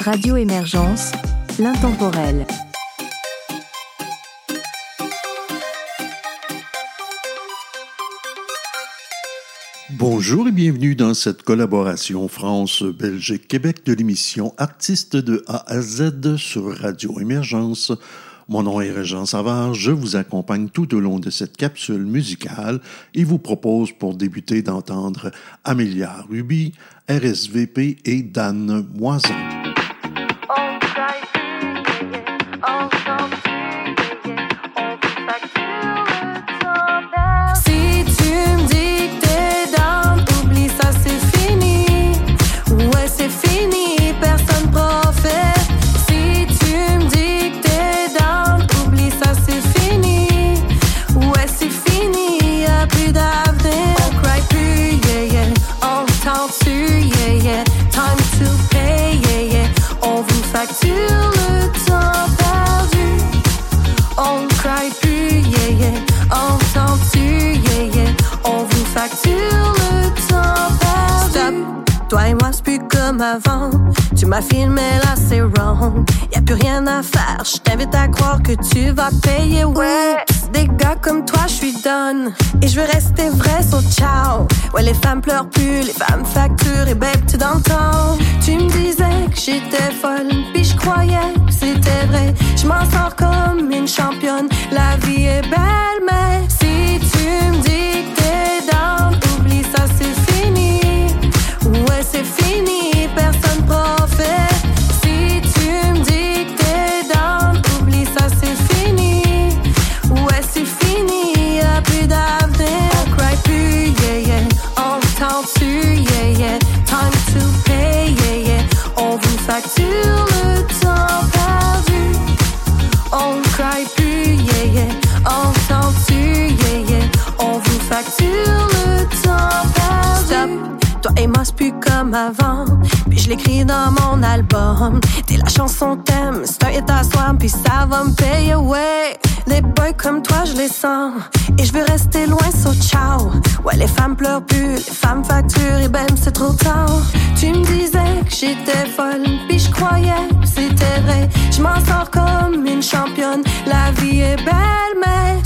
Radio Émergence, l'intemporel. Bonjour et bienvenue dans cette collaboration France-Belgique-Québec de l'émission Artistes de A à Z sur Radio Émergence. Mon nom est Régent Savard, je vous accompagne tout au long de cette capsule musicale et vous propose pour débuter d'entendre Amelia Ruby, RSVP et Dan Tu m'as filmé là, c'est wrong. Y a plus rien à faire, je t'invite à croire que tu vas payer. Ouais, des gars comme toi, je suis done. Et je veux rester vrai, so ciao. Ouais, les femmes pleurent plus, les femmes facturent et babe, tu temps Tu me disais que j'étais folle, puis je croyais que c'était vrai. Je m'en sors comme une championne, la vie est belle, mais si tu me dis avant. Puis je l'écris dans mon album. T'es la chanson thème, c'est un hit à soi, puis ça va me payer, ouais. Les boys comme toi, je les sens. Et je veux rester loin, so ciao. Ouais, les femmes pleurent plus, les femmes facturent, et ben c'est trop tard. Tu me disais que j'étais folle, puis je croyais que c'était vrai. Je m'en sors comme une championne, la vie est belle, mais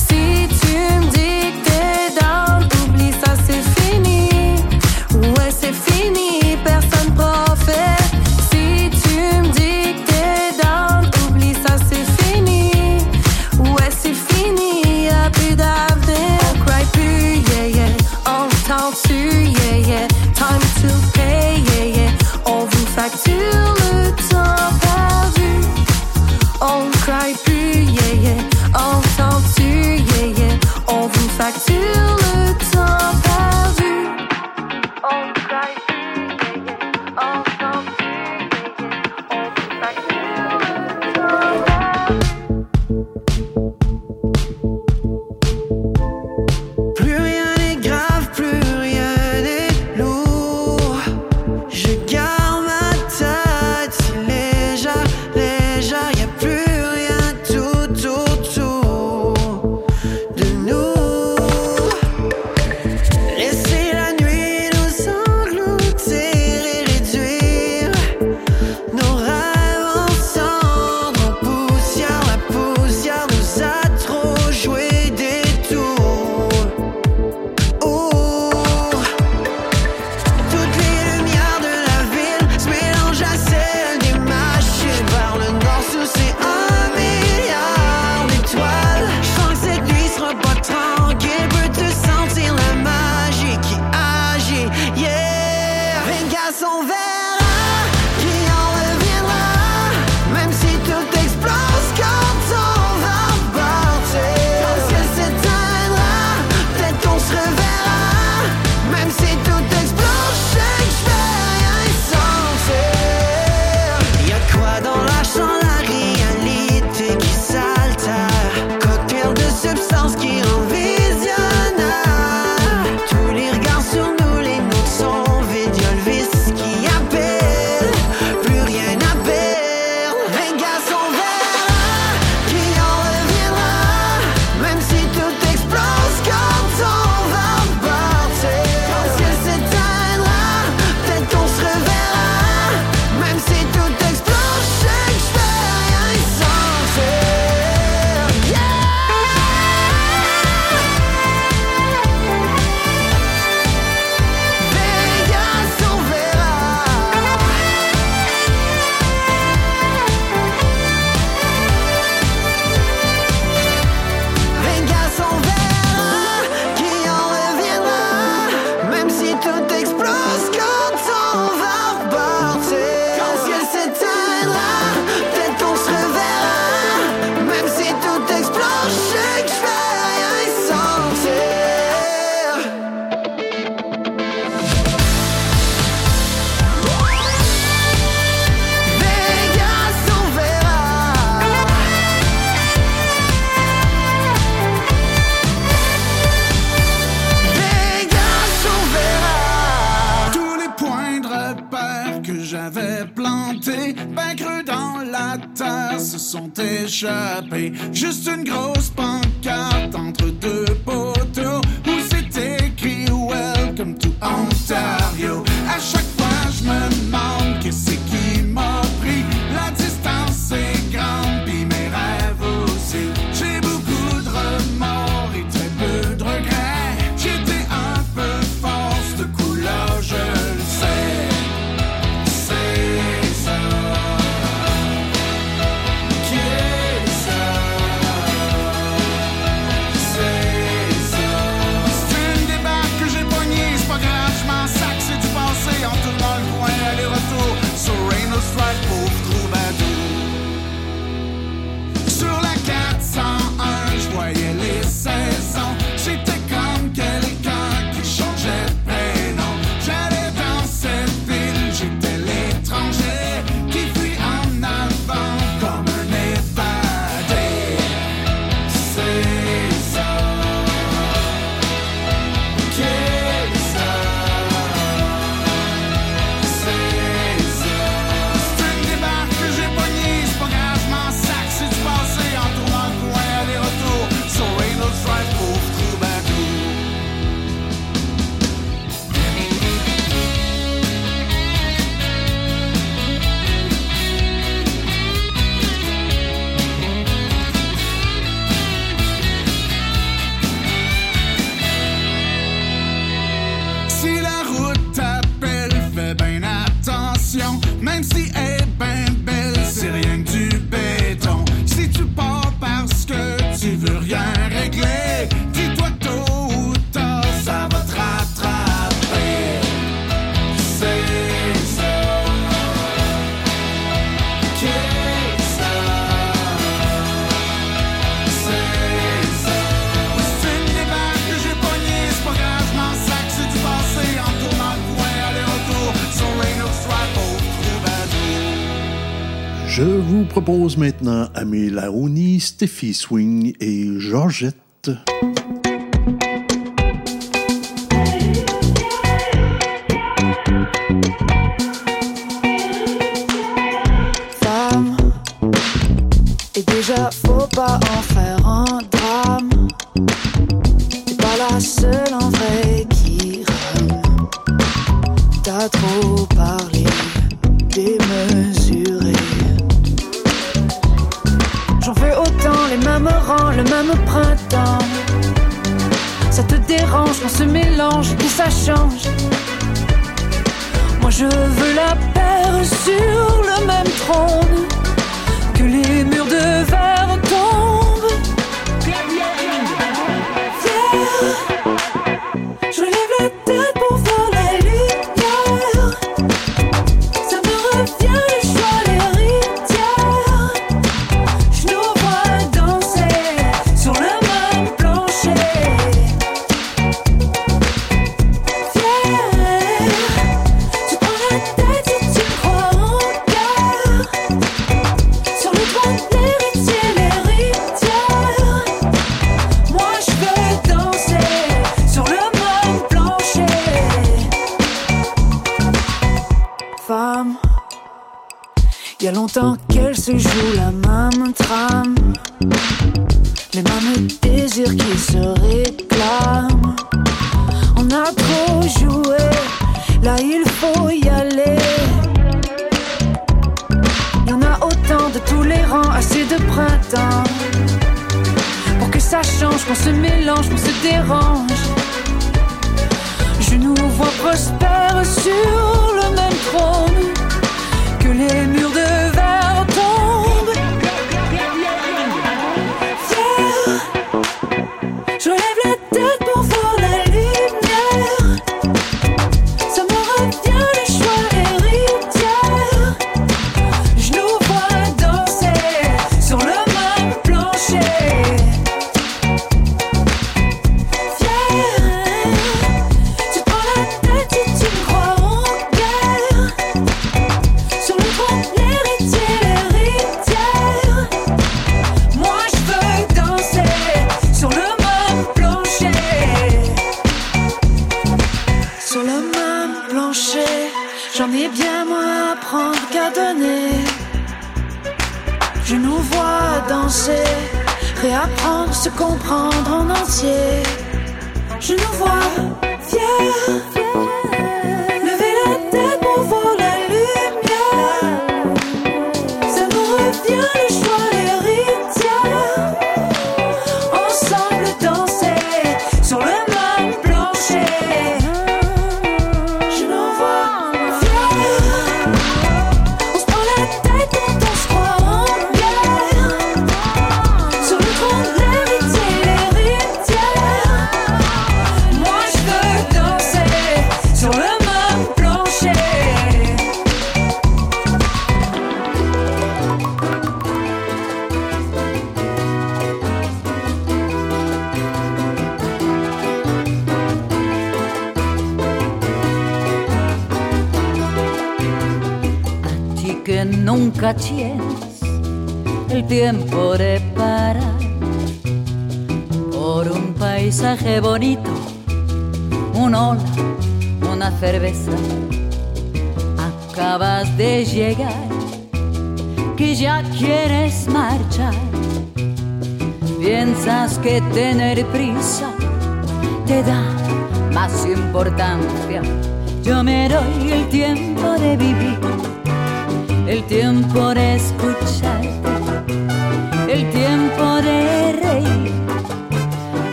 propose maintenant Amé Laouni, Steffi Swing et Georgette.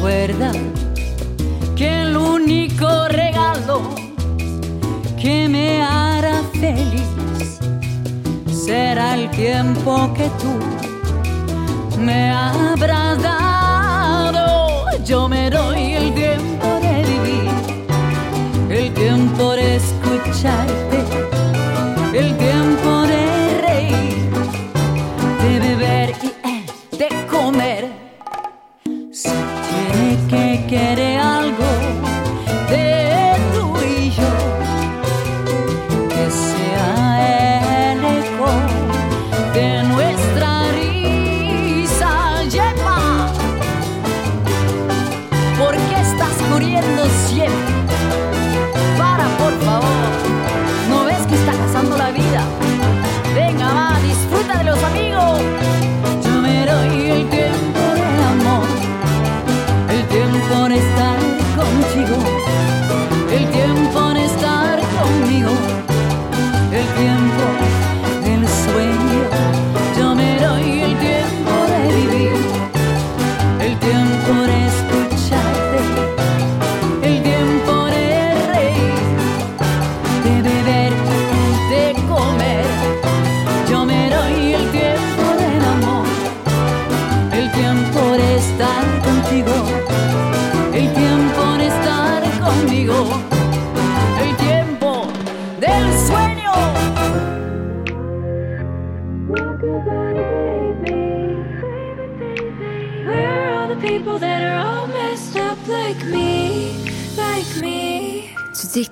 recuerda que el único regalo que me hará feliz será el tiempo que tú me habrás dado. Yo me doy el tiempo de vivir, el tiempo de escucharte, el tiempo de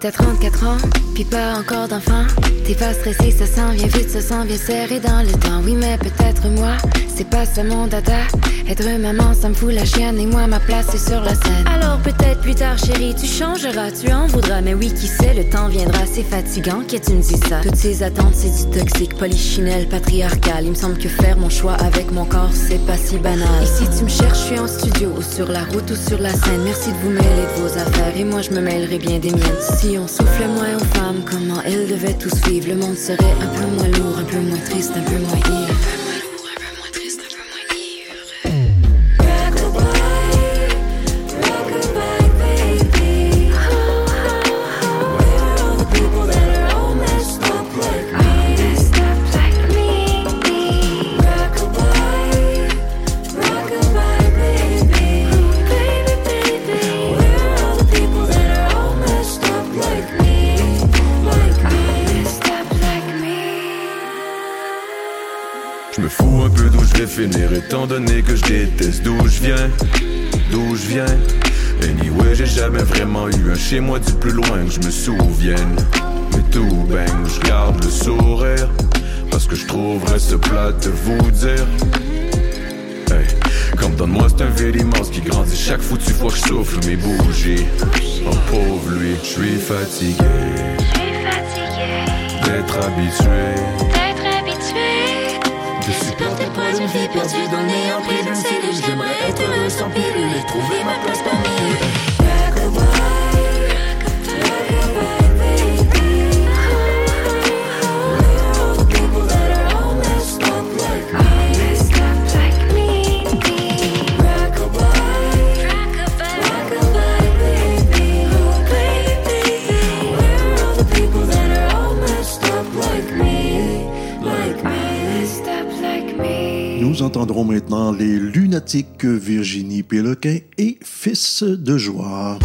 t'as 34 ans, puis pas encore d'enfant. T'es pas stressé, ça sent vient vite, ça sent bien serré dans le temps. Oui, mais peut-être moi, c'est pas ça mon dada. Être maman, ça me fout la chienne et moi, ma place est sur la scène. Alors peut-être plus tard, chérie, tu changeras, tu en voudras. Mais oui, qui sait, le temps viendra, c'est fatigant que tu me dis ça. Toutes ces attentes, c'est du toxique, polychinelle, patriarcal. Il me semble que faire mon choix avec mon corps, c'est pas si banal. Et si tu me cherches, je suis en studio, ou sur la route ou sur la scène. Merci de vous mêler de vos affaires et moi, je me mêlerai bien des miennes. Si on souffle moins aux femmes, comment elles devaient tous vivre, le monde serait un peu moins lourd, un peu moins triste, un peu moins ivre. Étant donné que je déteste d'où je viens, d'où je viens. Anyway, j'ai jamais vraiment eu un chez moi du plus loin que je me souvienne. Mais tout bang, je garde le sourire. Parce que je trouverais ce plat de vous dire. Hey, comme dans moi, c'est un vieil immense qui grandit chaque foutue fois que je souffle mes bougies. Oh pauvre lui, je suis fatigué. D'être habitué je supporte pas une vie perdue dans le néant pris d'une cellule J'aimerais être heureux sans pilule et trouver ma place parmi lunatiques Virginie Péloquin et Fils de joie.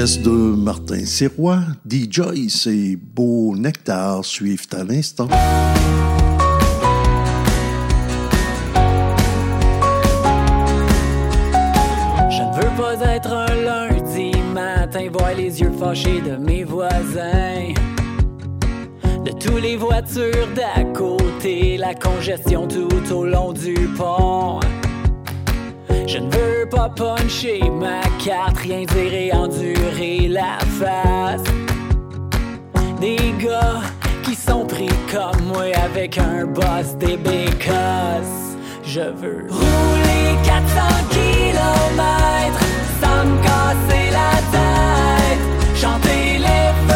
De Martin Sirois, D. Joyce et Beau Nectar suivent à l'instant. Je ne veux pas être un lundi matin, voir les yeux fâchés de mes voisins. De toutes les voitures d'à côté, la congestion tout au long du pont. Je ne veux pas puncher ma carte, rien dire et endurer la face. Des gars qui sont pris comme moi avec un boss des bécasses. Je veux rouler 400 kilomètres sans me casser la tête. Chanter les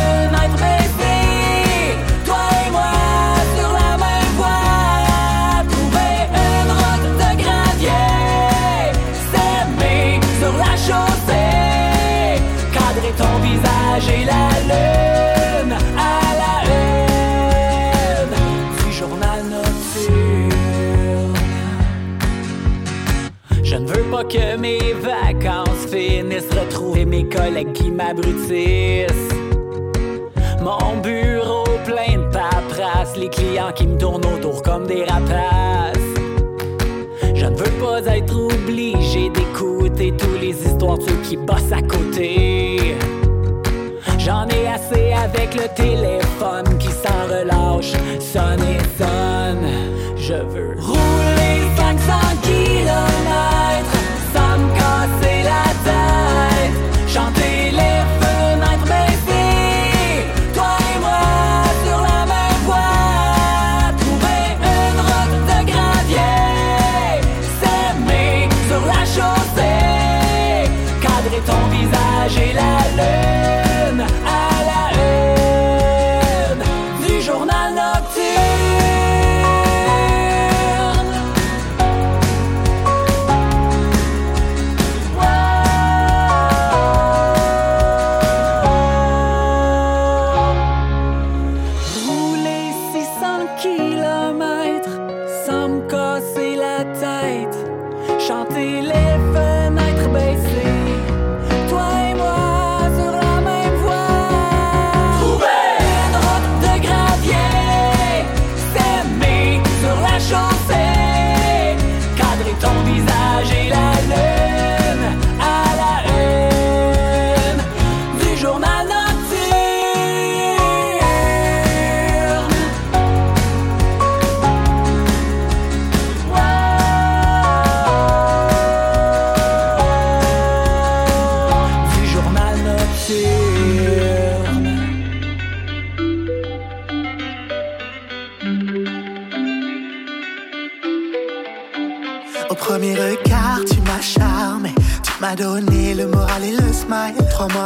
pas que mes vacances finissent retrouver mes collègues qui m'abrutissent. Mon bureau plein de paperasse, les clients qui me tournent autour comme des rapaces. Je ne veux pas être obligé d'écouter tous les histoires de ceux qui bossent à côté. J'en ai assez avec le téléphone qui sans relâche sonne et sonne. Je veux rouler 500 kilomètres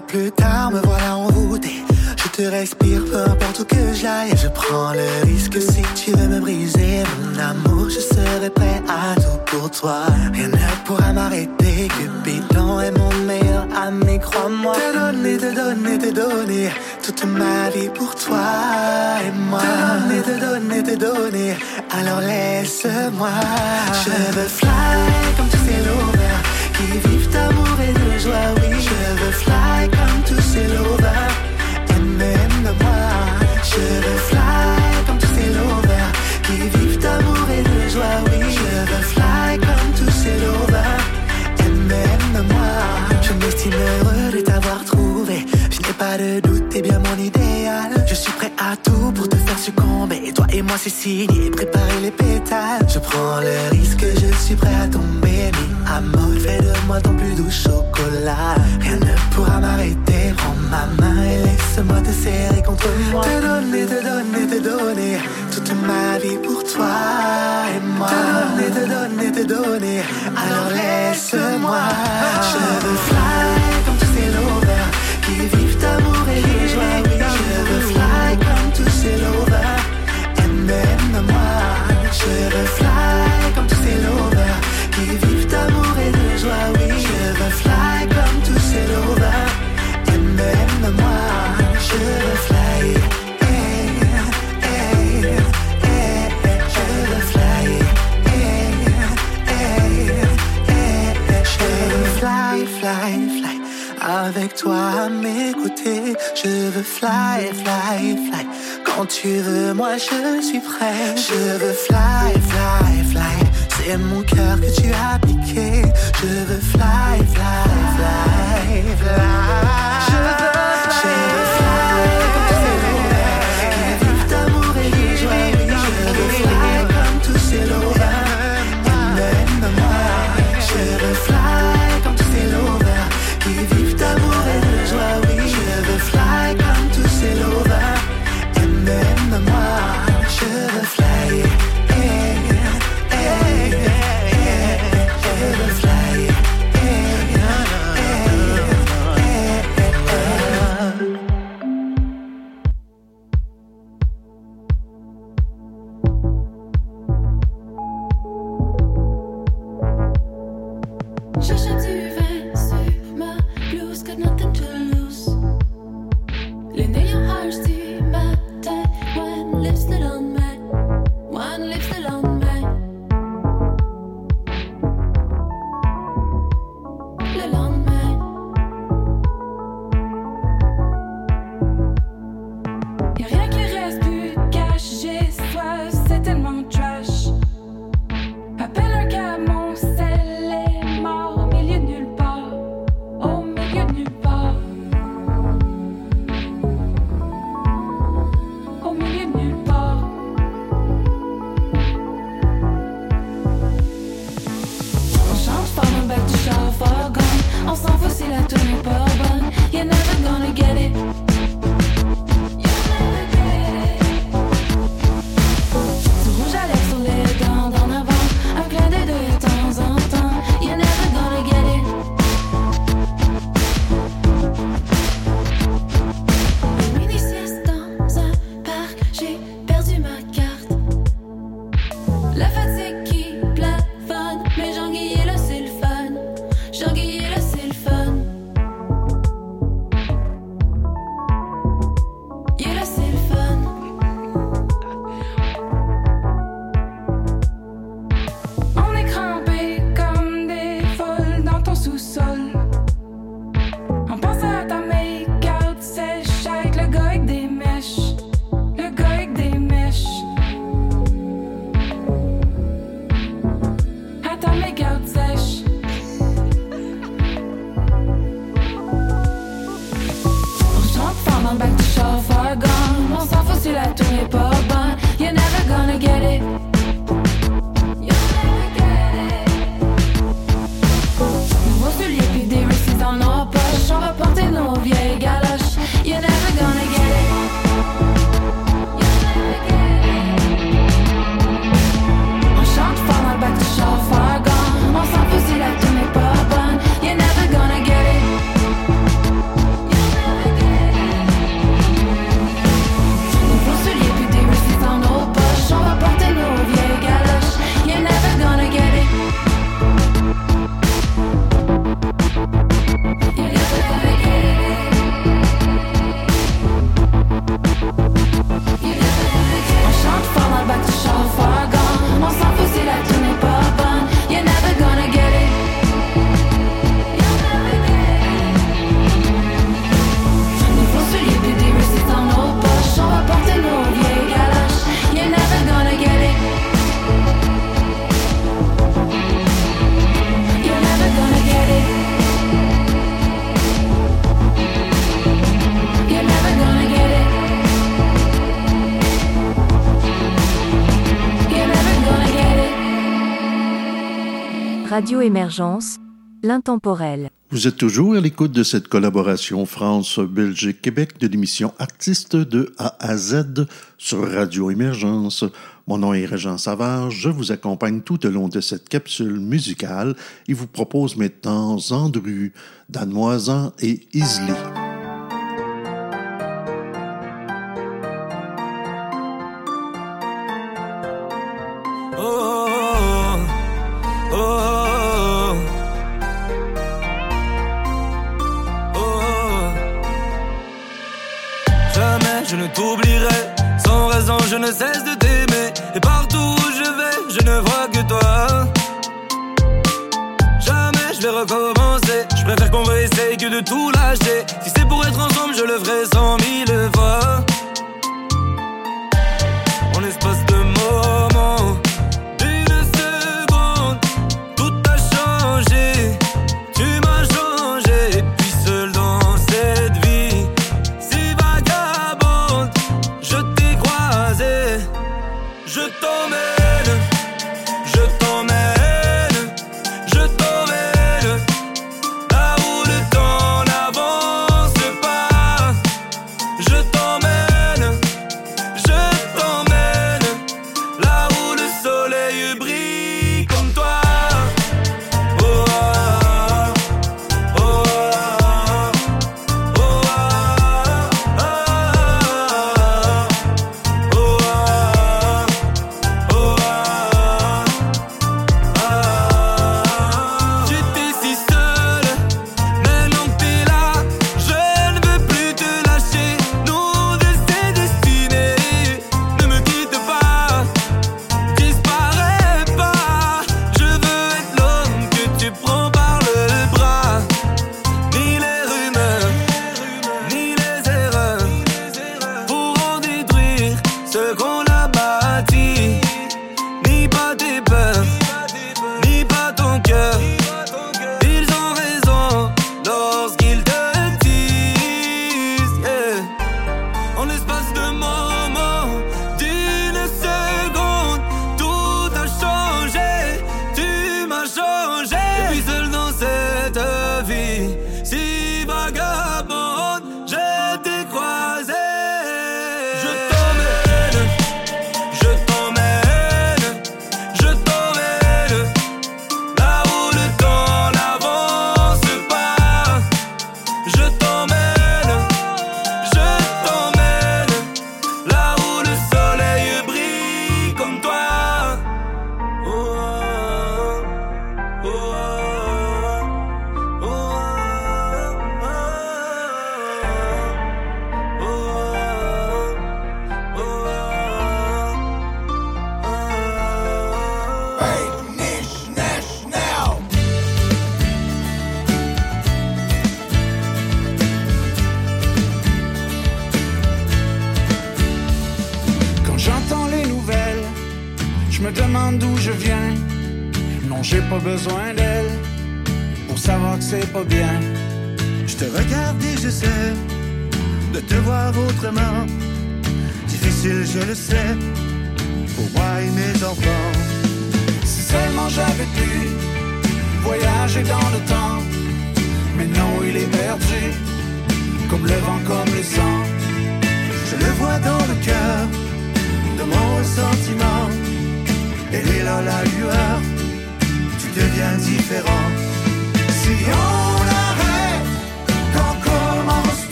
plus tard, me voilà en route. et Je te respire, peu importe où que j'aille. Je prends le risque si tu veux me briser. Mon amour, je serai prêt à tout pour toi. Rien ne pourra m'arrêter. Cupidon est mon meilleur ami, crois-moi. Te donner, te donner, te donner. Toute ma vie pour toi et moi. Te donner, te donner, te donner. Alors laisse-moi. Je veux fly comme tous ces lovers qui vivent d'amour et de joie. Oui, je veux fly comme tous ces lovers. Aime, aime-moi. Je veux fly comme tous ces lovers qui vivent d'amour et de joie. Oui, je veux fly comme tous ces lovers. Aime, aime-moi. Je m'estime heureux de t'avoir trouvé. Je n'ai pas de doute, t'es bien mon idéal. Je suis prêt à tout moi c'est signé, préparer les pétales. Je prends le risque, je suis prêt à tomber. Mi amour, fais de moi ton plus doux chocolat. Rien ne pourra m'arrêter. Prends ma main et laisse-moi te serrer contre moi. Te donner, te donner, te donner toute ma vie pour toi et moi. Te donner, te donner, te donner. Alors laisse-moi. Je veux fly comme tous ces lovers qui vivent Je veux fly comme tous ces lovers qui vivent d'amour et de joie. Oui, je veux fly comme tous ces lovers. Aime-moi. Je veux fly. eh, eh, eh, Je veux fly. Je veux fly, fly, fly. Avec toi à mes côtés, je veux fly, fly, fly. Quand tu veux, moi je suis prêt. Je veux fly, fly, fly. C'est mon cœur que tu as piqué. Je veux fly, fly, fly, fly. Je veux fly, fly Radio Émergence, l'intemporel. Vous êtes toujours à l'écoute de cette collaboration France-Belgique-Québec de l'émission Artistes de A à Z sur Radio Émergence. Mon nom est Régent Savard, je vous accompagne tout au long de cette capsule musicale et vous propose maintenant Zandru, Danoisan et Isley.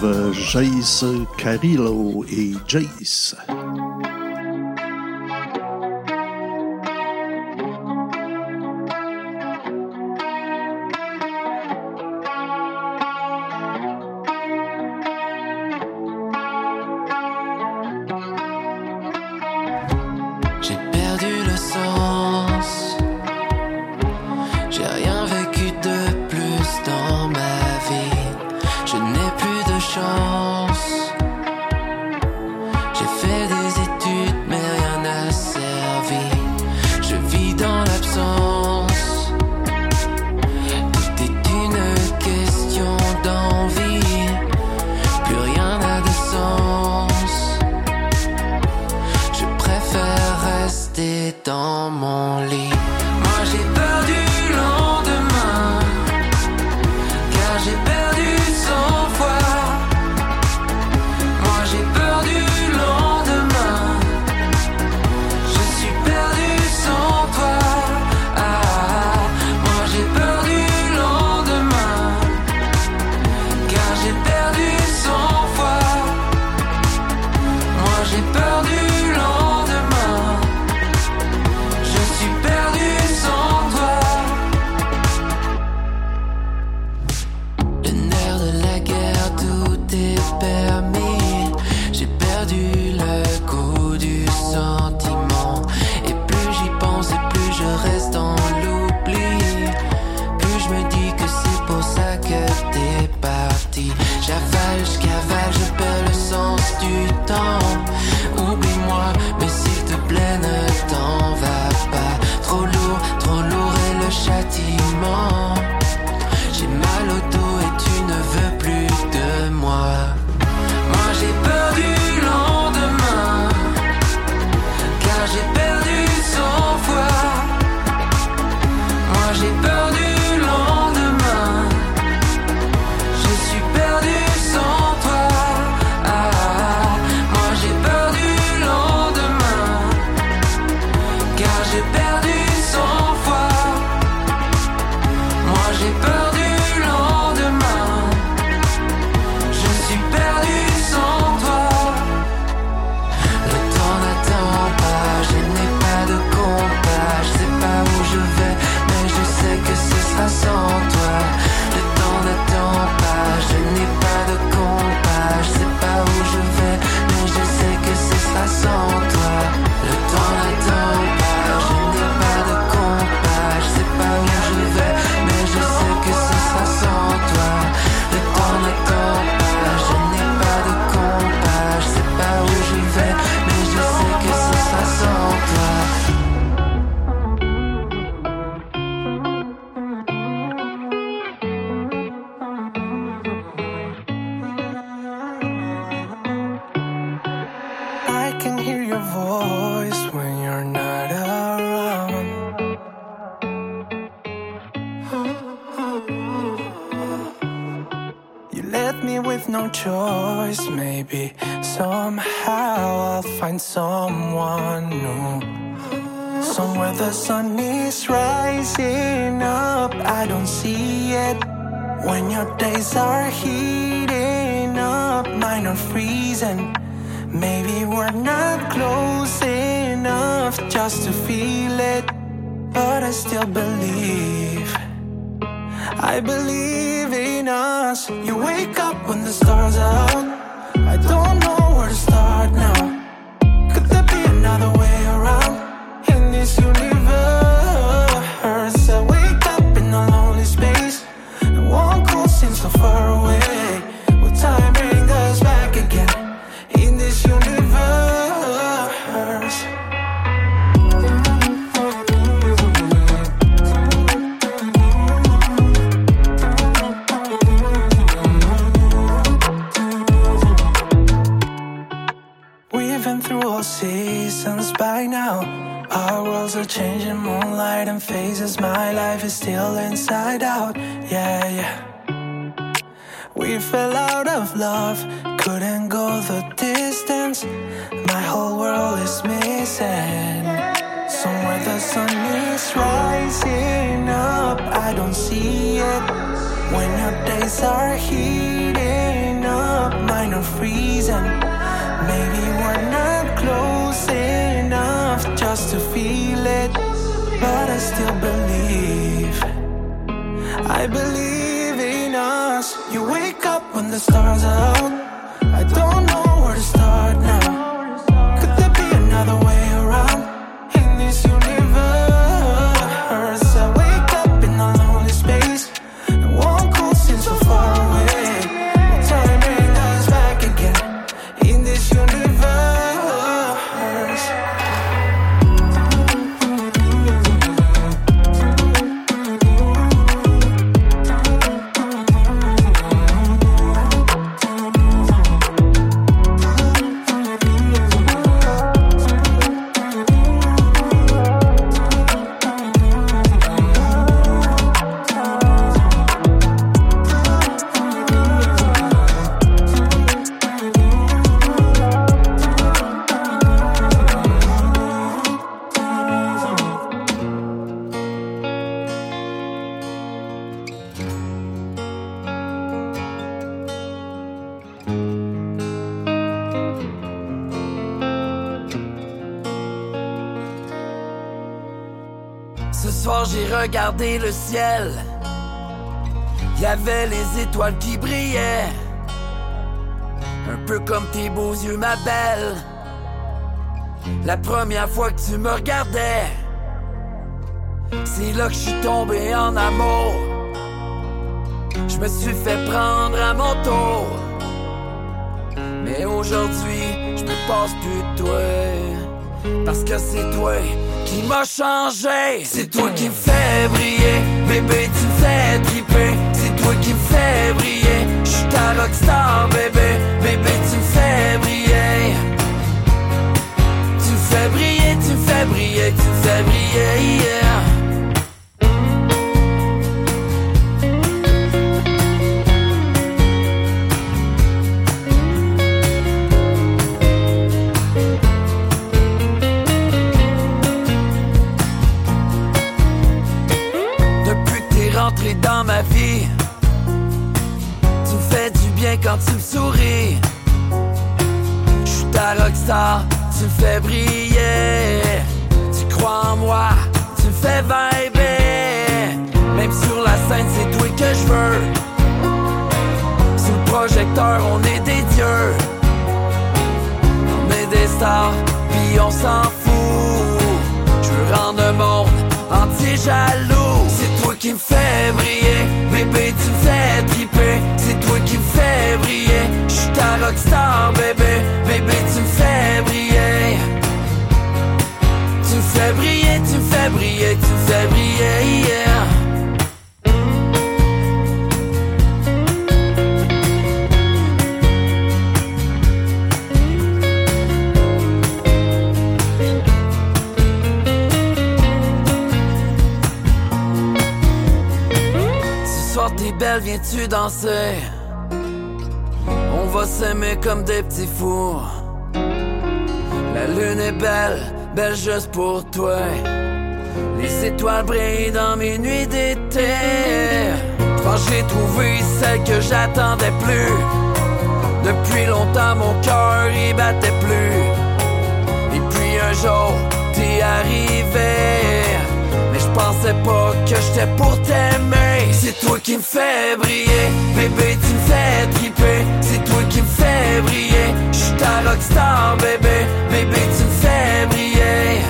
retrouve Jace Carillo et Jace. The sun is rising up, I don't see it. When your days are heating up, mine are freezing. Maybe we're not close enough just to feel it, but I still believe. I believe in us. You wake up when the stars are out. I don't know are changing, moonlight and phases. My life is still inside out. Yeah, yeah. We fell out of love, couldn't go the distance. My whole world is missing. Somewhere the sun is rising up, I don't see it. When your days are heating up, mine are freezing. Maybe we're not close enough just to feel it, but I still believe. I believe in us. You wake up when the stars are out. I don't know le ciel. Il y avait les étoiles qui brillaient. Un peu comme tes beaux yeux, ma belle. La première fois que tu me regardais, c'est là que je suis tombé en amour. Je me suis fait prendre à mon tour. Mais aujourd'hui, je me passe plus de toi. Parce que c'est toi qui m'as changé. C'est toi qui me fais briller. Bébé, tu me fais triper. C'est toi qui me fais briller. Je suis ta rockstar, bébé. Bébé, tu me fais briller. Tu me fais briller, tu me fais briller, tu me fais briller, yeah. Quand tu me souris. Je suis ta rockstar, tu me fais briller. Tu crois en moi, tu me fais vibrer. Même sur la scène, c'est toi que je veux. Sous le projecteur, on est des dieux. On est des stars, puis on s'en fout. Je veux rendre le monde entier jaloux. Qui me fais briller, bébé, tu me fais triper. C'est toi qui me fais briller. Je suis ta rockstar, bébé, bébé, tu me fais briller. Tu me fais briller, tu me fais briller, tu me fais briller, yeah. Belle, viens-tu danser? va s'aimer comme des petits fous. La lune est belle, belle juste pour toi. Les étoiles brillent dans mes nuits d'été. Que j'ai trouvé celle que j'attendais plus. Depuis longtemps, mon cœur y battait plus. Et puis un jour, t'es arrivé. Pensais pas que j'étais pour t'aimer. C'est toi qui me fais briller, bébé, tu me fais triper. C'est toi qui me fais briller. J'suis ta rockstar, bébé, bébé, tu me fais briller.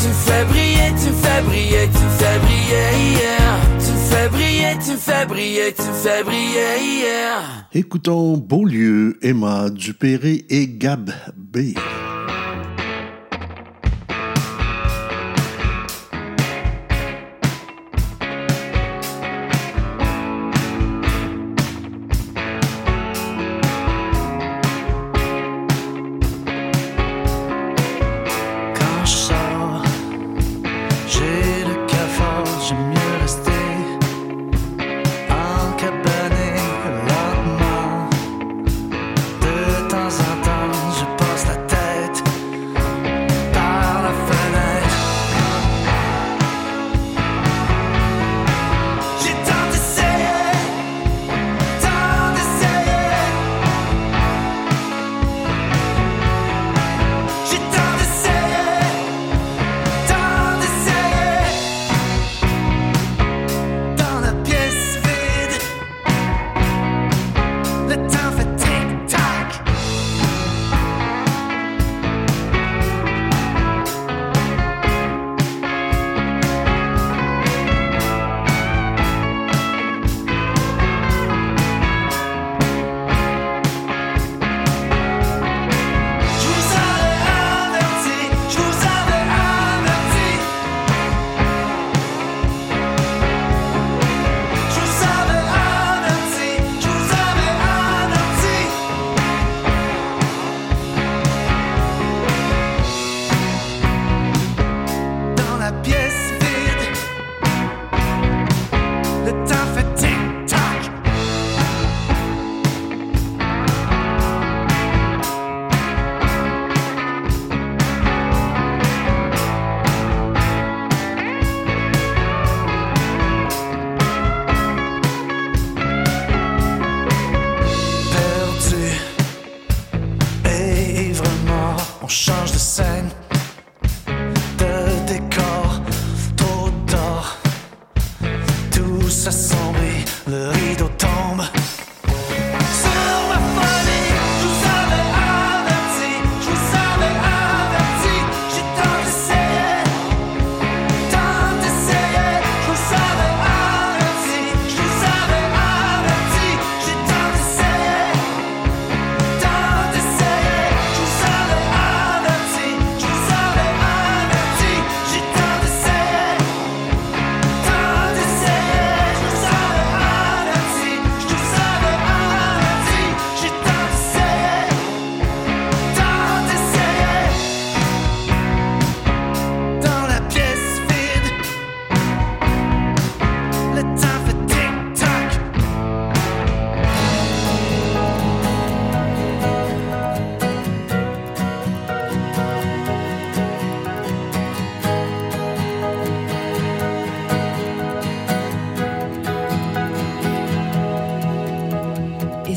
Tu me fais briller, tu me fais briller, tu me fais briller, yeah. Tu me fais briller, tu me fais briller, tu me fais briller, yeah. Écoutons Beaulieu, Emma Dupéré et Gab B.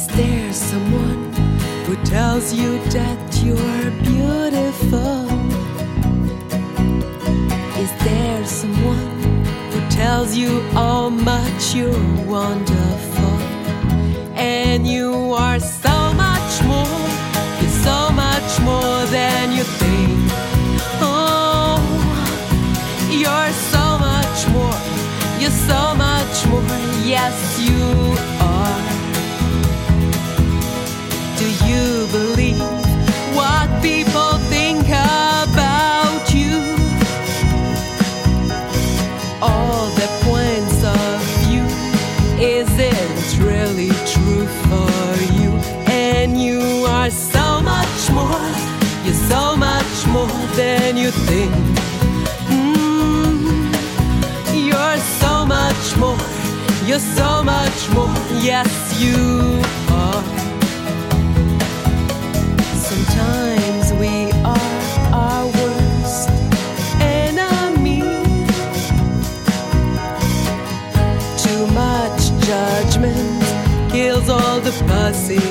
Is there someone who tells you that you're beautiful? Is there someone who tells you how much you're wonderful? And you are so much more, you're so much more than you think. Oh, you're so much more, you're so much more, yes, you so much more. Yes, you are. Sometimes we are our worst enemy. Too much judgment kills all the fussy.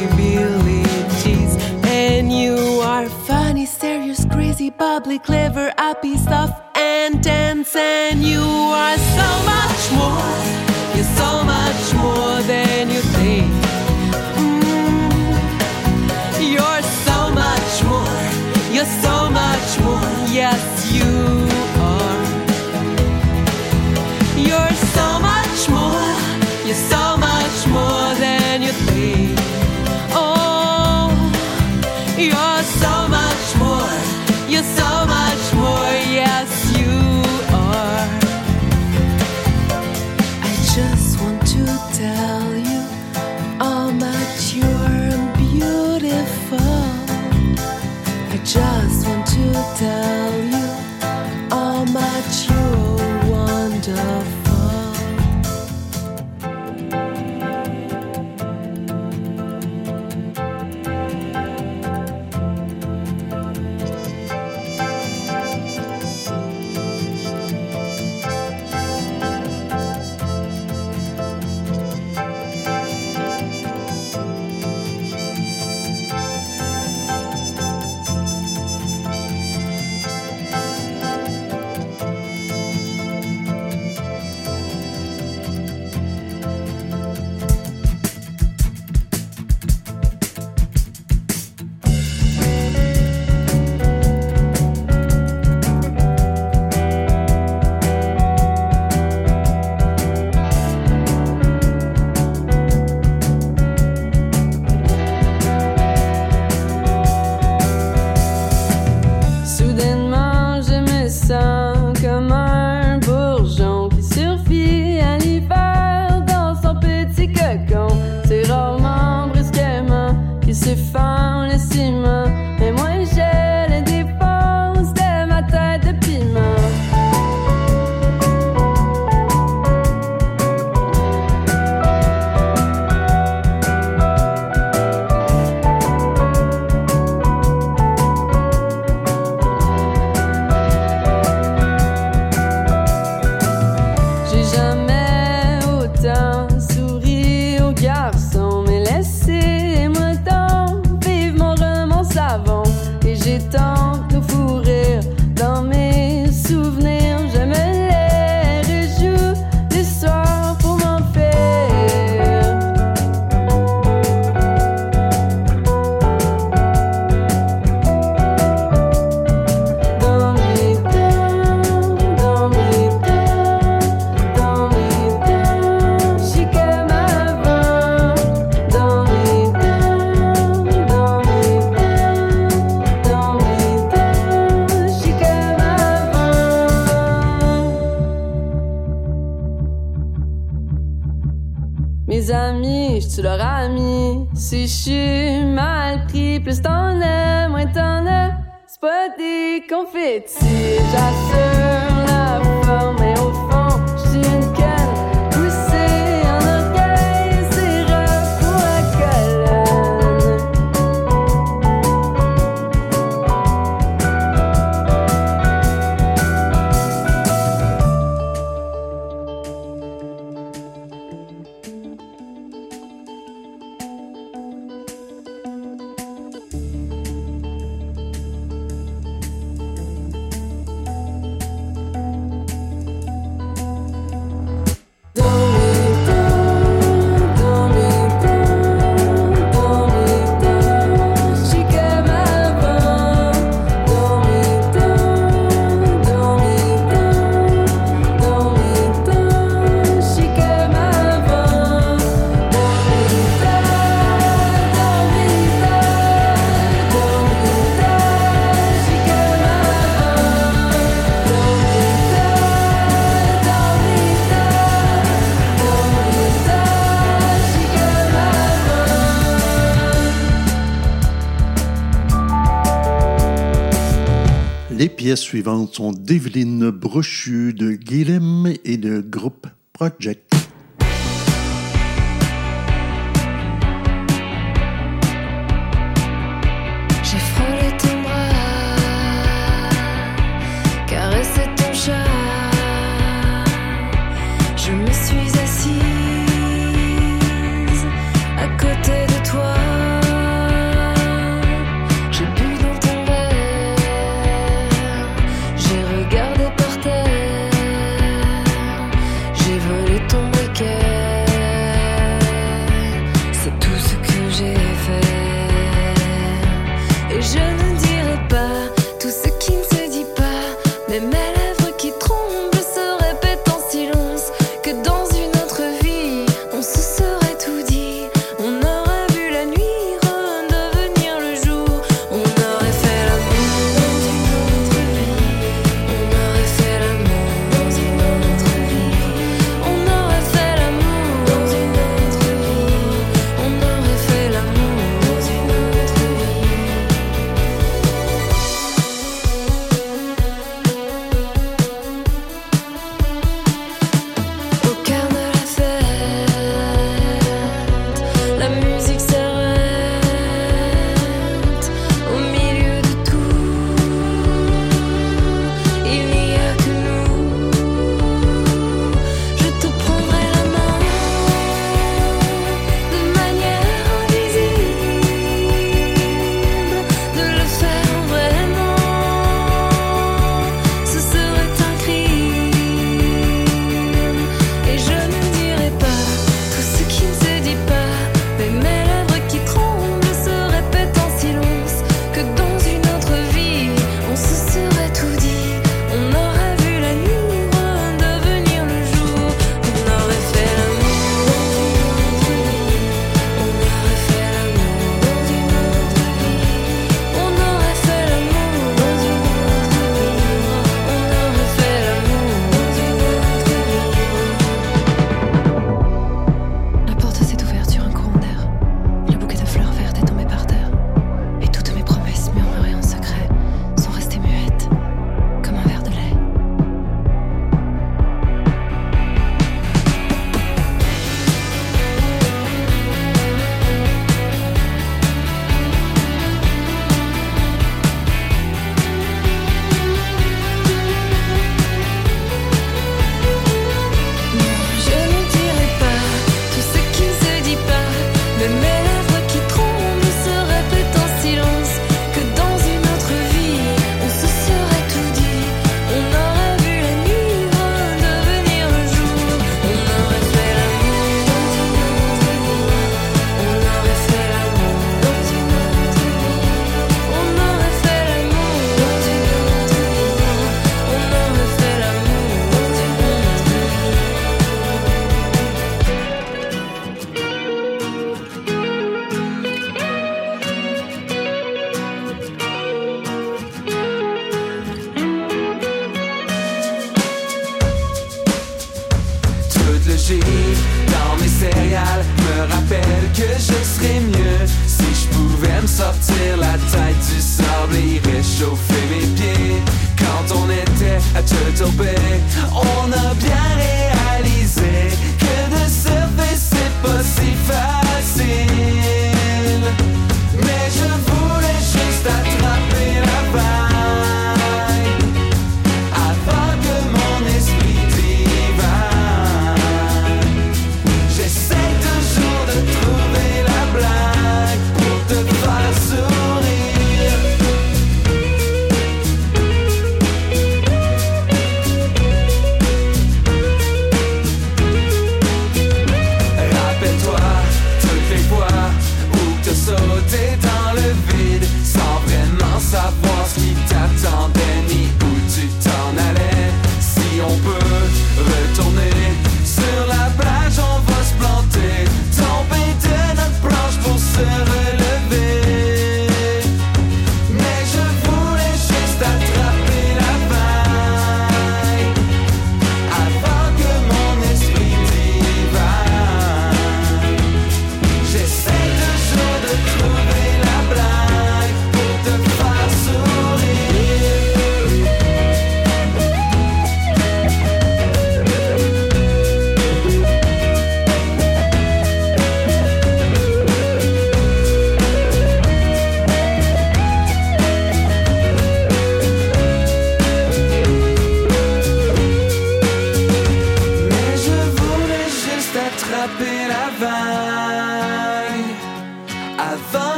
suivantes sont d'Evelyne Brochu de Guilhem et de groupe Project.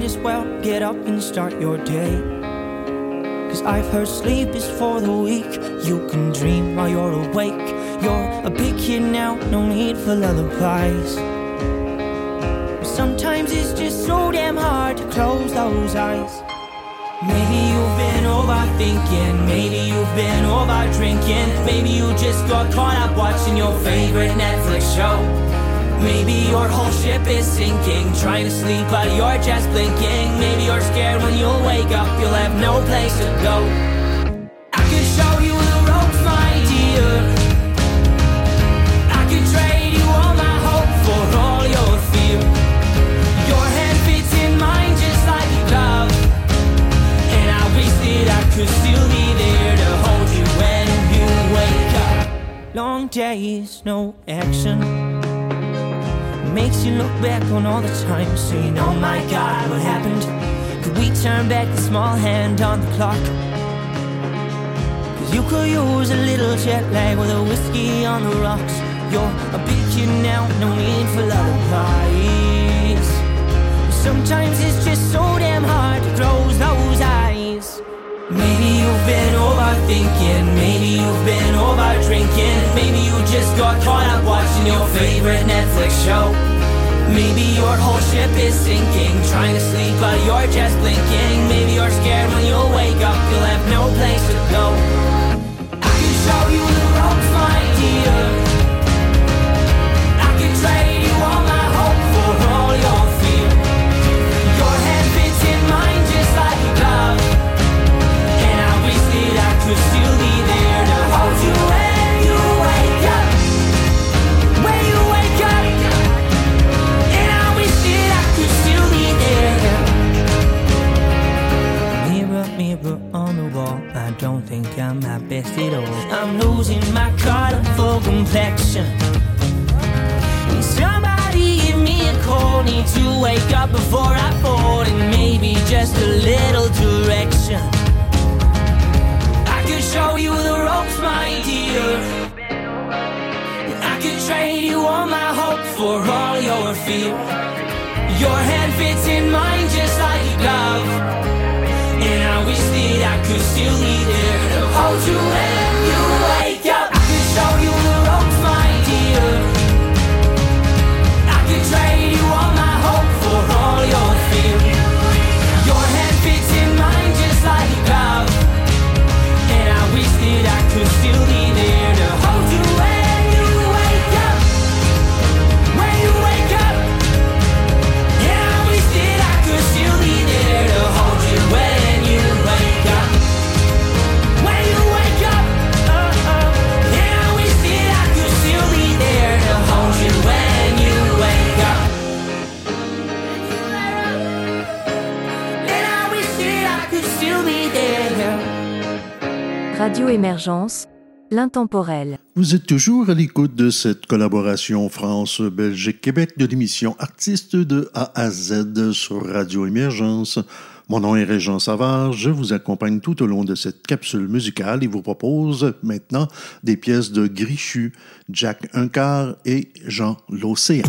Might as well get up and start your day. Cause I've heard sleep is for the weak. You can dream while you're awake. You're a big kid now, no need for lullabies. Sometimes it's just so damn hard to close those eyes. Maybe you've been overthinking, maybe you've been over drinking, maybe you just got caught up watching your favorite Netflix show. Maybe your whole ship is sinking, trying to sleep but you're just blinking. Maybe you're scared when you'll wake up, you'll have no place to go. I show you the my dear. I trade you all my hope for all your fear. Your hand fits in mine just like. And I I could still be there to hold you when you wake up. Long days, no action. You look back on all the time, saying, Oh my god, what happened? Could we turn back the small hand on the clock? Cause you could use a little jet lag with a whiskey on the rocks. You're a big now, no need for lullabies. Sometimes it's just so damn hard to close those eyes. Maybe you've been overthinking, maybe you've been overdrinking, maybe you just got caught up watching your favorite Netflix show. Maybe your whole ship is sinking, trying to sleep but you're just blinking. Maybe you're scared when you'll wake up, you'll have no place to go. Don't think I'm my best at all. I'm losing my colorful complexion. Somebody give me a call. Need to wake up before I fall. And maybe just a little direction. I could show you the ropes, my dear. I could trade you all my hope for all your fear. Your hand fits in mine just like could still be there to hold you Radio Émergence, l'intemporel. Vous êtes toujours à l'écoute de cette collaboration France-Belgique-Québec de l'émission Artistes de A à Z sur Radio Émergence. Mon nom est Régent Savard, je vous accompagne tout au long de cette capsule musicale et vous propose maintenant des pièces de Grichu, Jack Uncard et Jean L'Océan.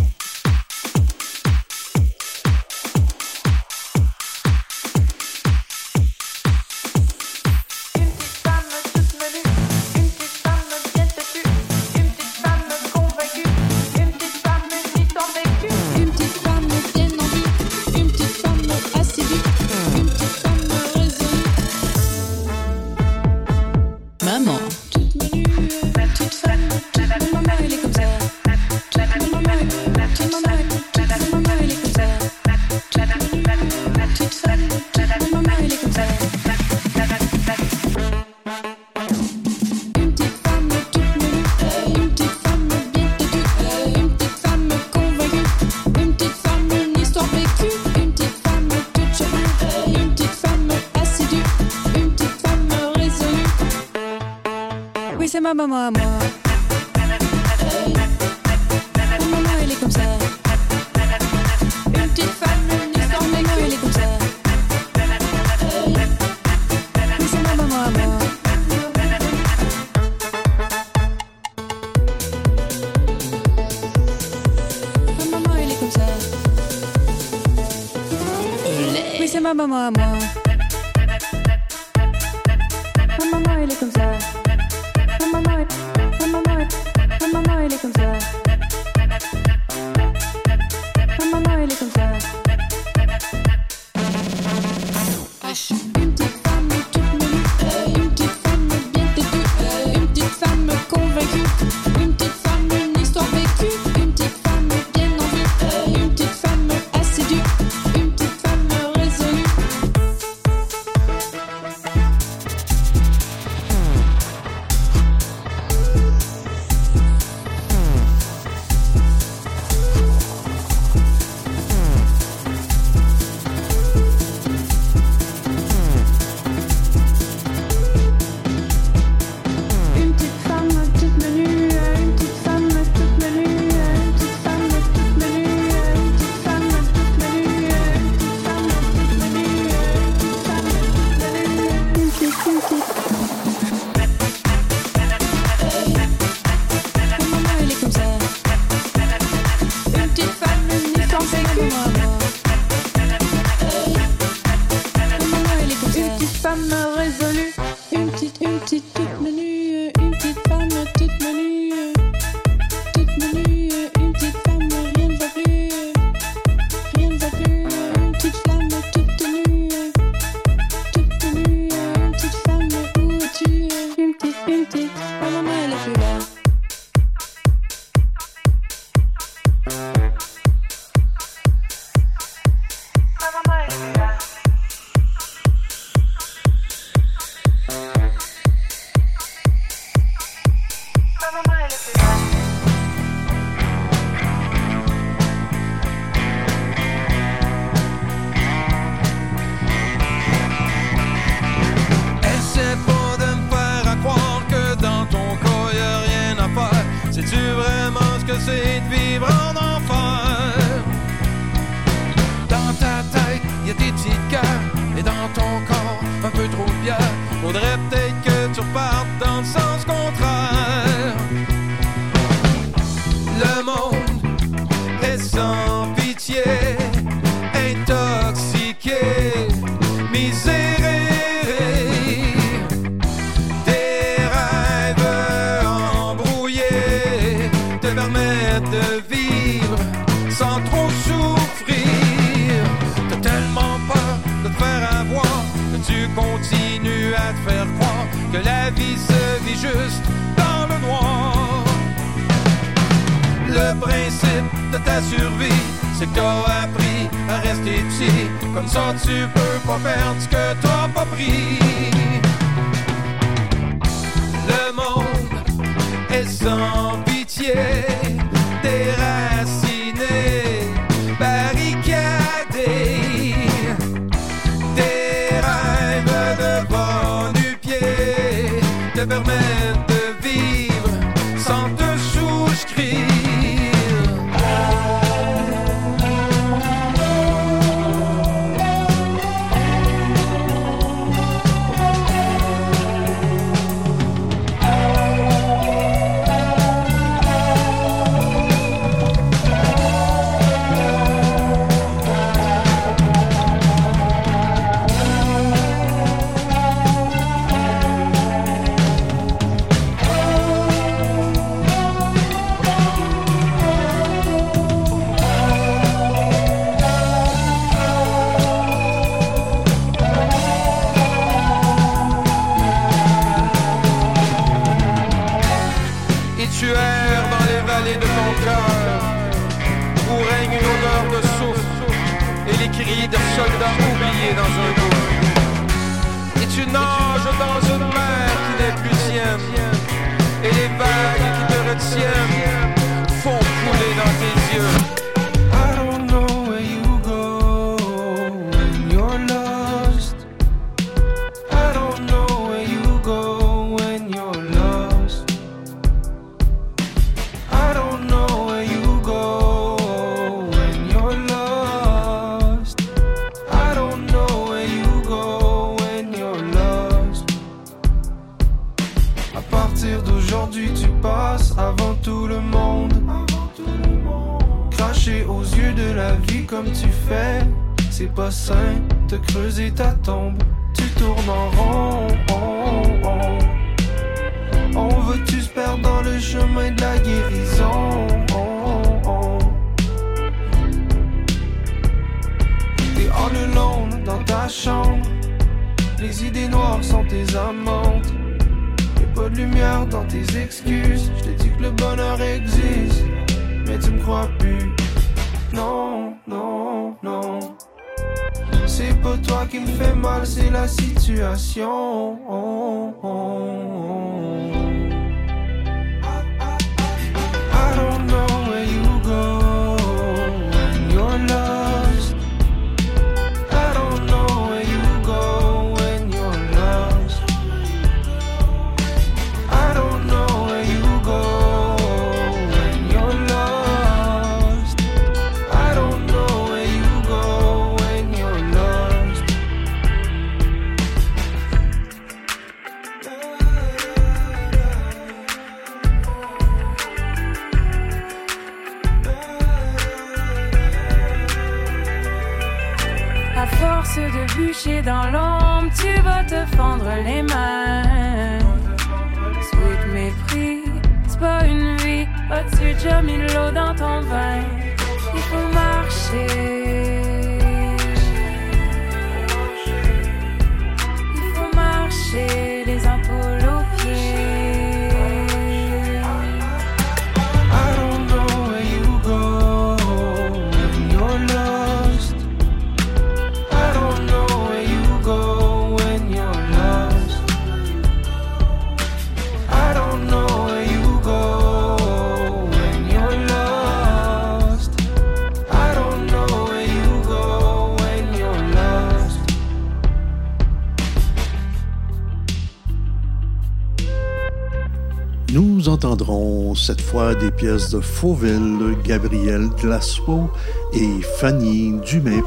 des pièces de Fauville, Gabriel Glasgow et Fanny Dumais.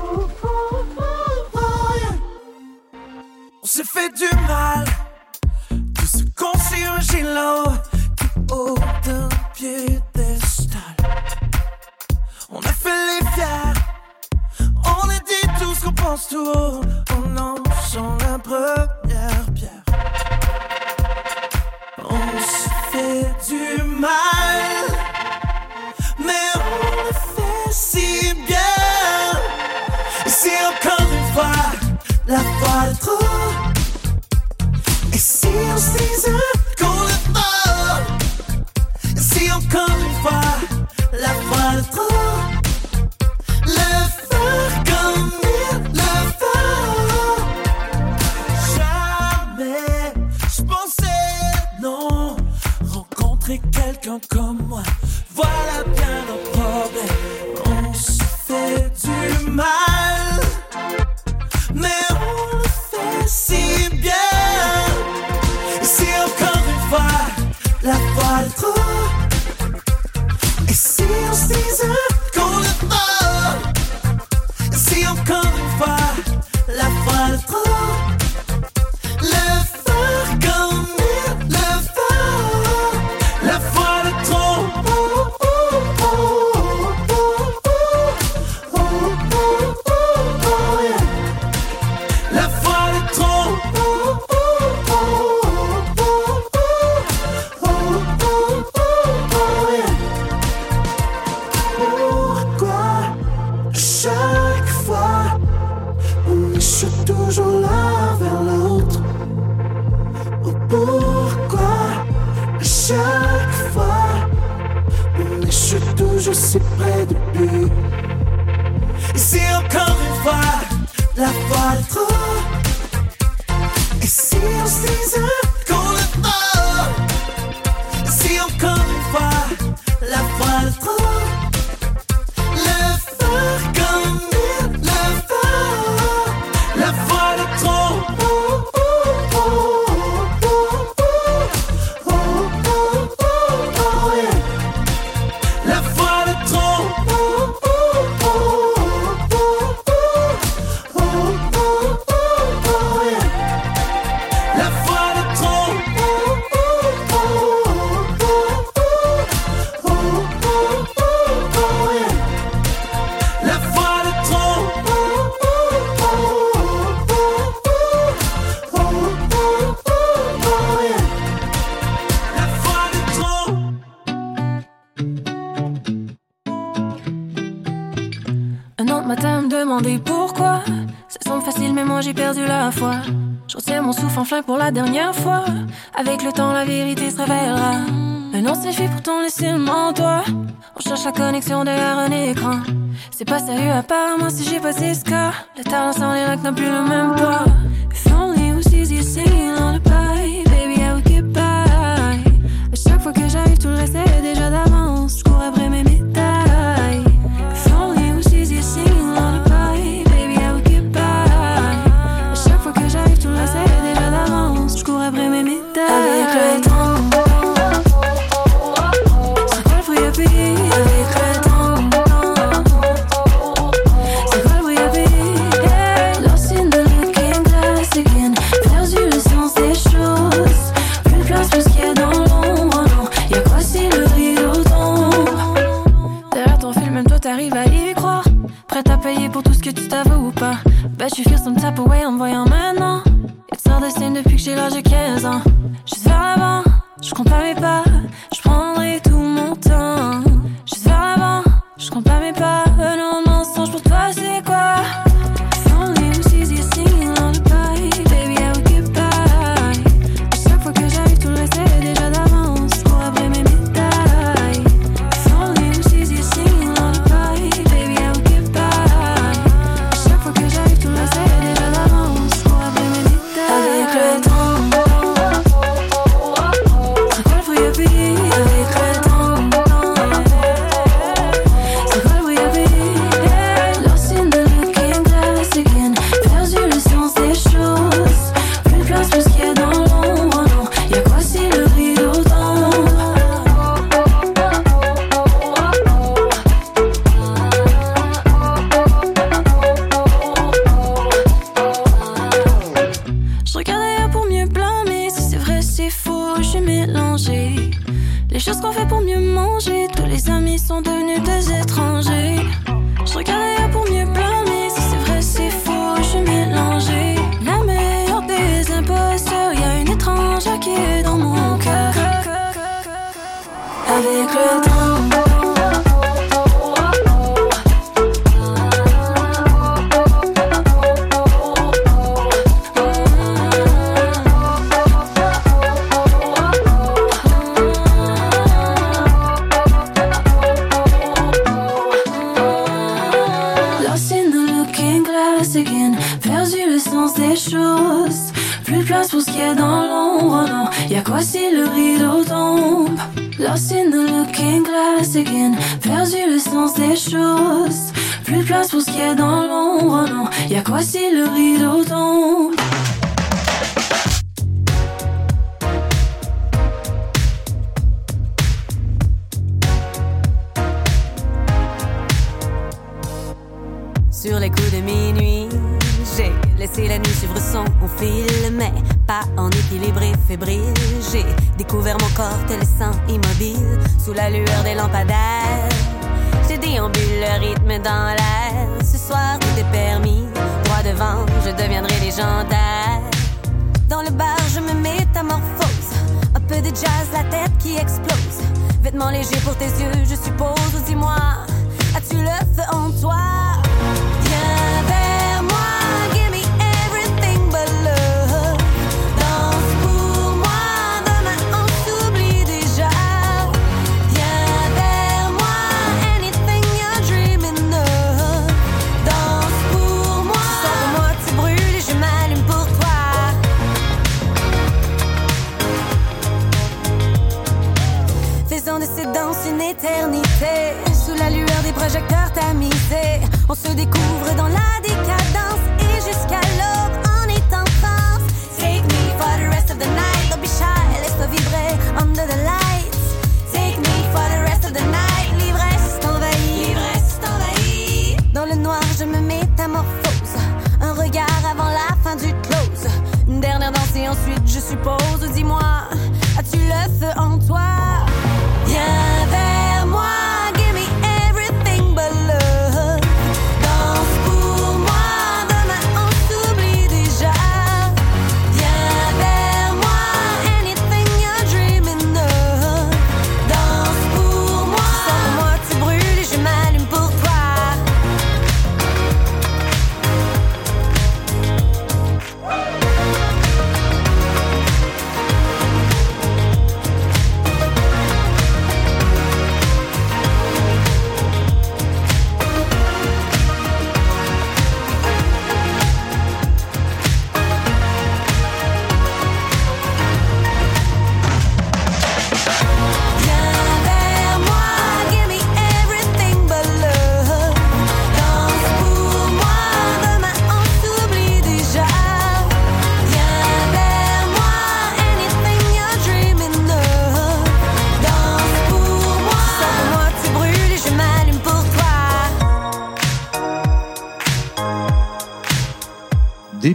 encore une fois la fois de trop. Le faire comme il le faut. Jamais je pensais non rencontrer quelqu'un comme moi. Voilà bien nos problèmes. On se fait du mal.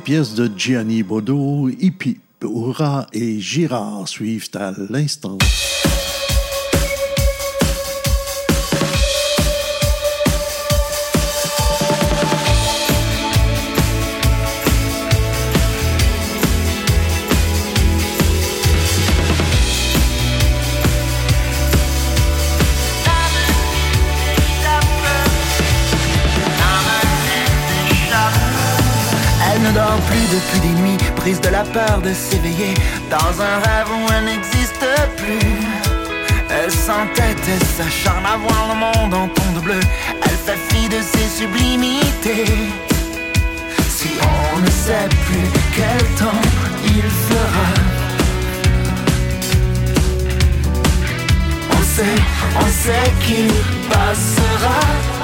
Pièces de Gianni Bodo, Hippie, Oura et Girard suivent à l'instant. Peur de s'éveiller dans un rêve où elle n'existe plus. Elle s'entête, elle s'acharne à voir le monde en ton de bleu. Elle fait de ses sublimités. Si on ne sait plus quel temps il fera, on sait, on sait qu'il passera.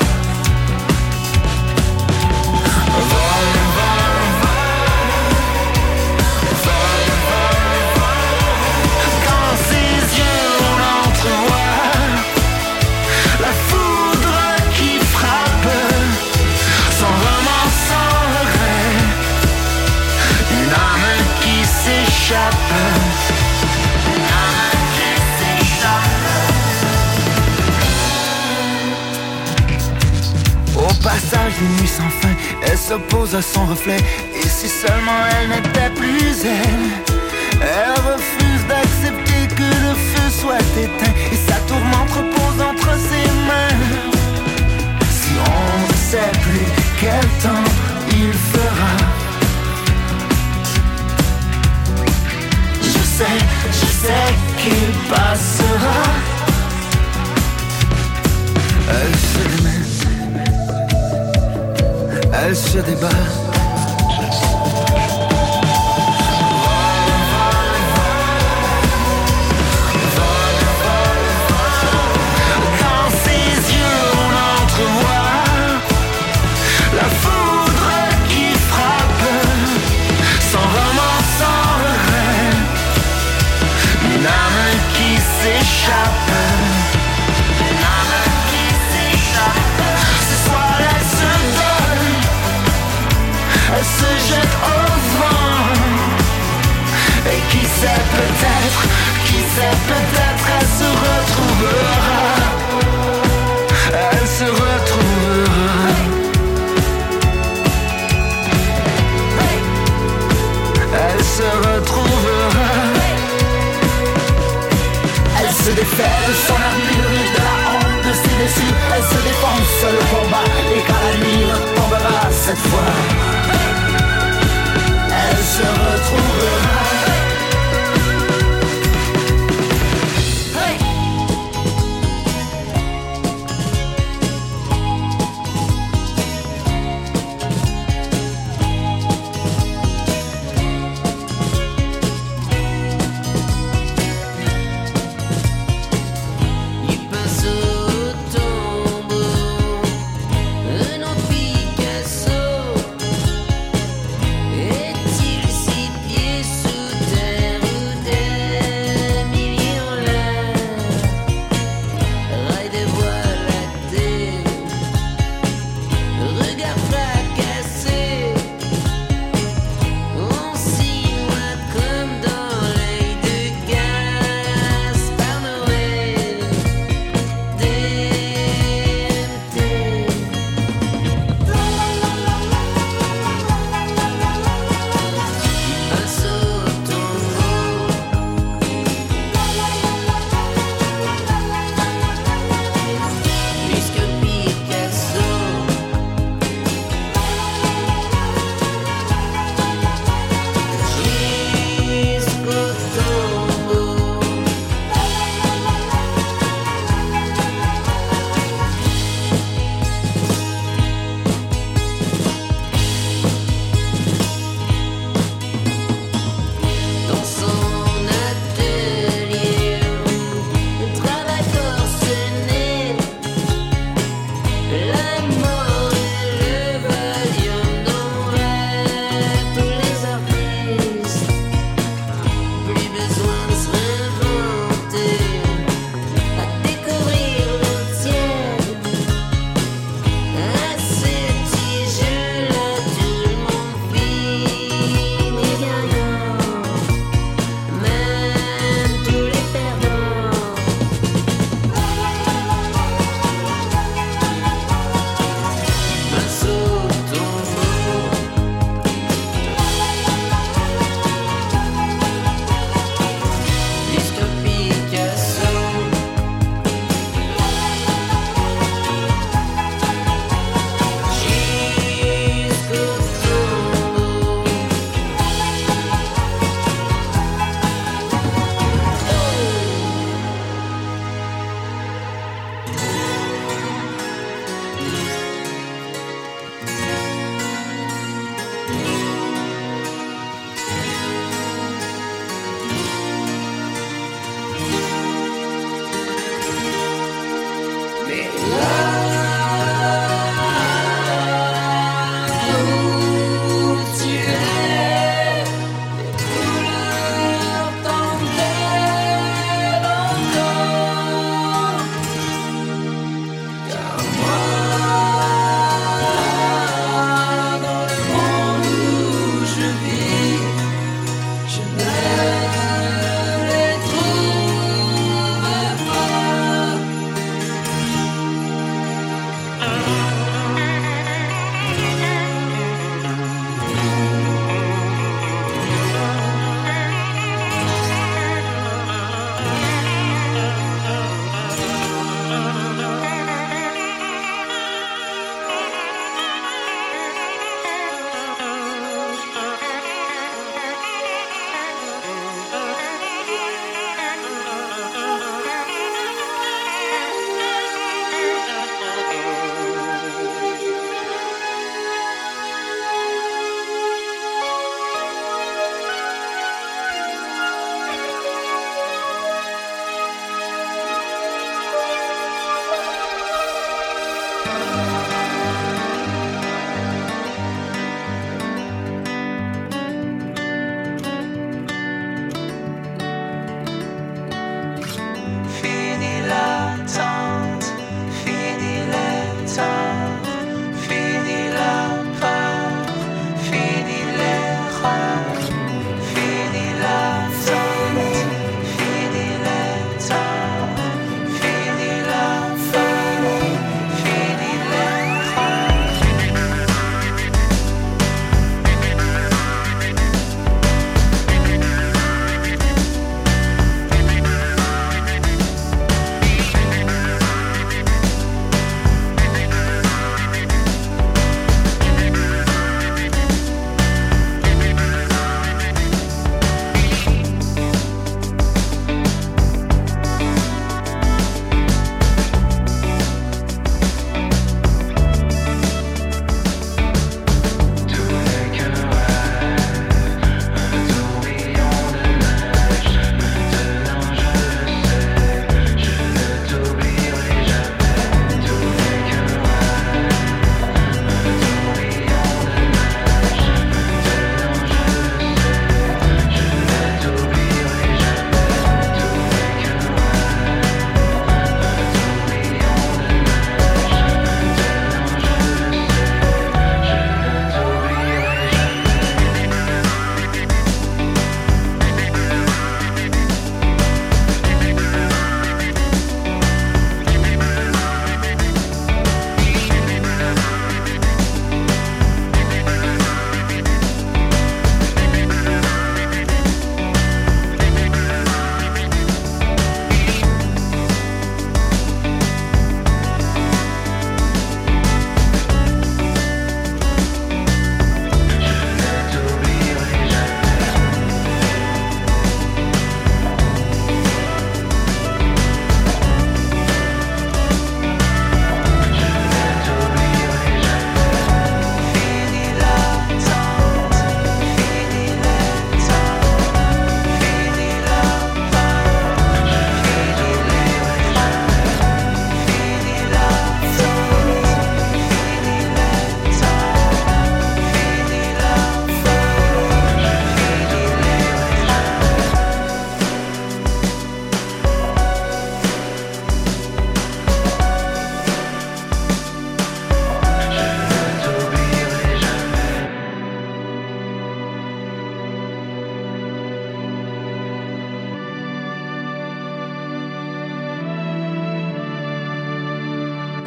D'une nuit sans fin. Elle s'oppose à son reflet. Et si seulement elle n'était plus elle elle refuse d'accepter que le feu soit éteint. Et sa tourmente repose entre ses mains. Si on ne sait plus quel temps il fera. Je sais, je sais qu'il passera Elle se débat Défait de son armure et de la honte de ses blessures Elle se défonce le combat et quand la nuit retombera cette fois. Elle se retrouvera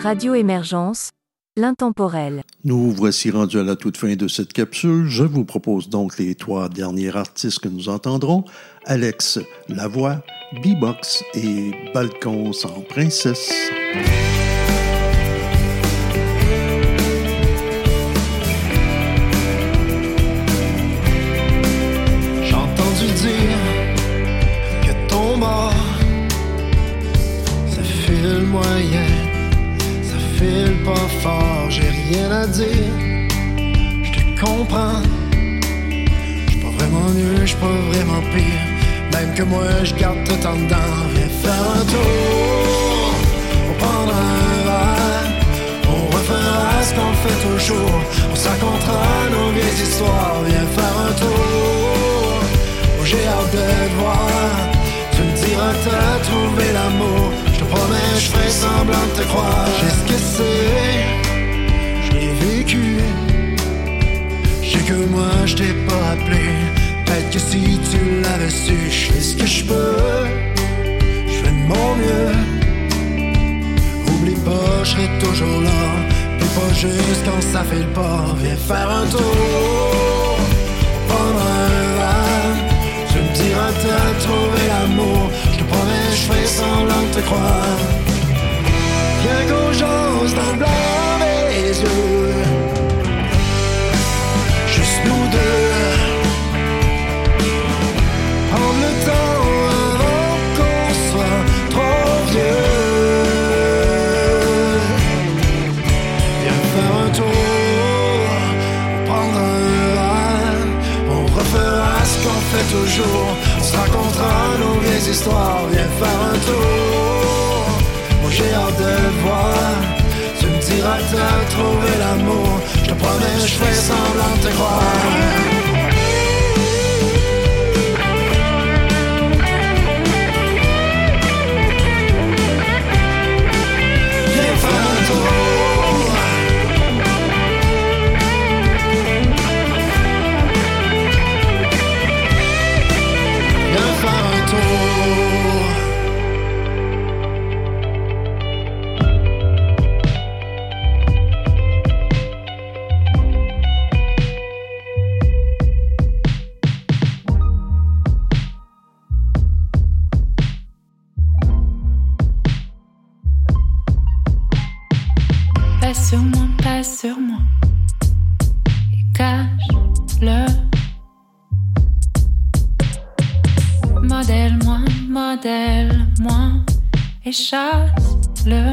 Radio Émergence, l'intemporel. Nous voici rendus à la toute fin de cette capsule. Je vous propose donc les trois derniers artistes que nous entendrons. Alex Lavoie, B-Box et Balcon sans princesse. Je te comprends, je suis pas vraiment mieux, je suis pas vraiment pire. Même que moi, je garde tout en dedans. Viens faire un tour, on prendra un on refera ce qu'on fait toujours. On se nos vieilles histoires. Viens faire un tour, oh, j'ai hâte de te voir. Tu me diras que t'as trouvé l'amour. Je te promets, je ferai semblant de te croire. J'ai ce que c'est, vécu. Je sais que moi, je t'ai pas appelé. Peut-être que si tu l'avais su, je fais ce que je peux? Je fais de mon mieux. Oublie pas, je serai toujours là. Puis pas juste quand ça fait le pas. Viens faire un tour. Prendre un. Tu me diras t'as trouvé l'amour. Je te promets, je ferai semblant de te croire. Viens qu'on dans le blanc des yeux. On se racontera nos vieilles histoires. Viens faire un tour. Moi j'ai hâte de le voir. Tu me diras t'as trouvé l'amour. Je te promets, je fais semblant de te croire. Sur moi, pas sur moi. Et cache-le. Modèle-moi, modèle-moi. Et chasse-le.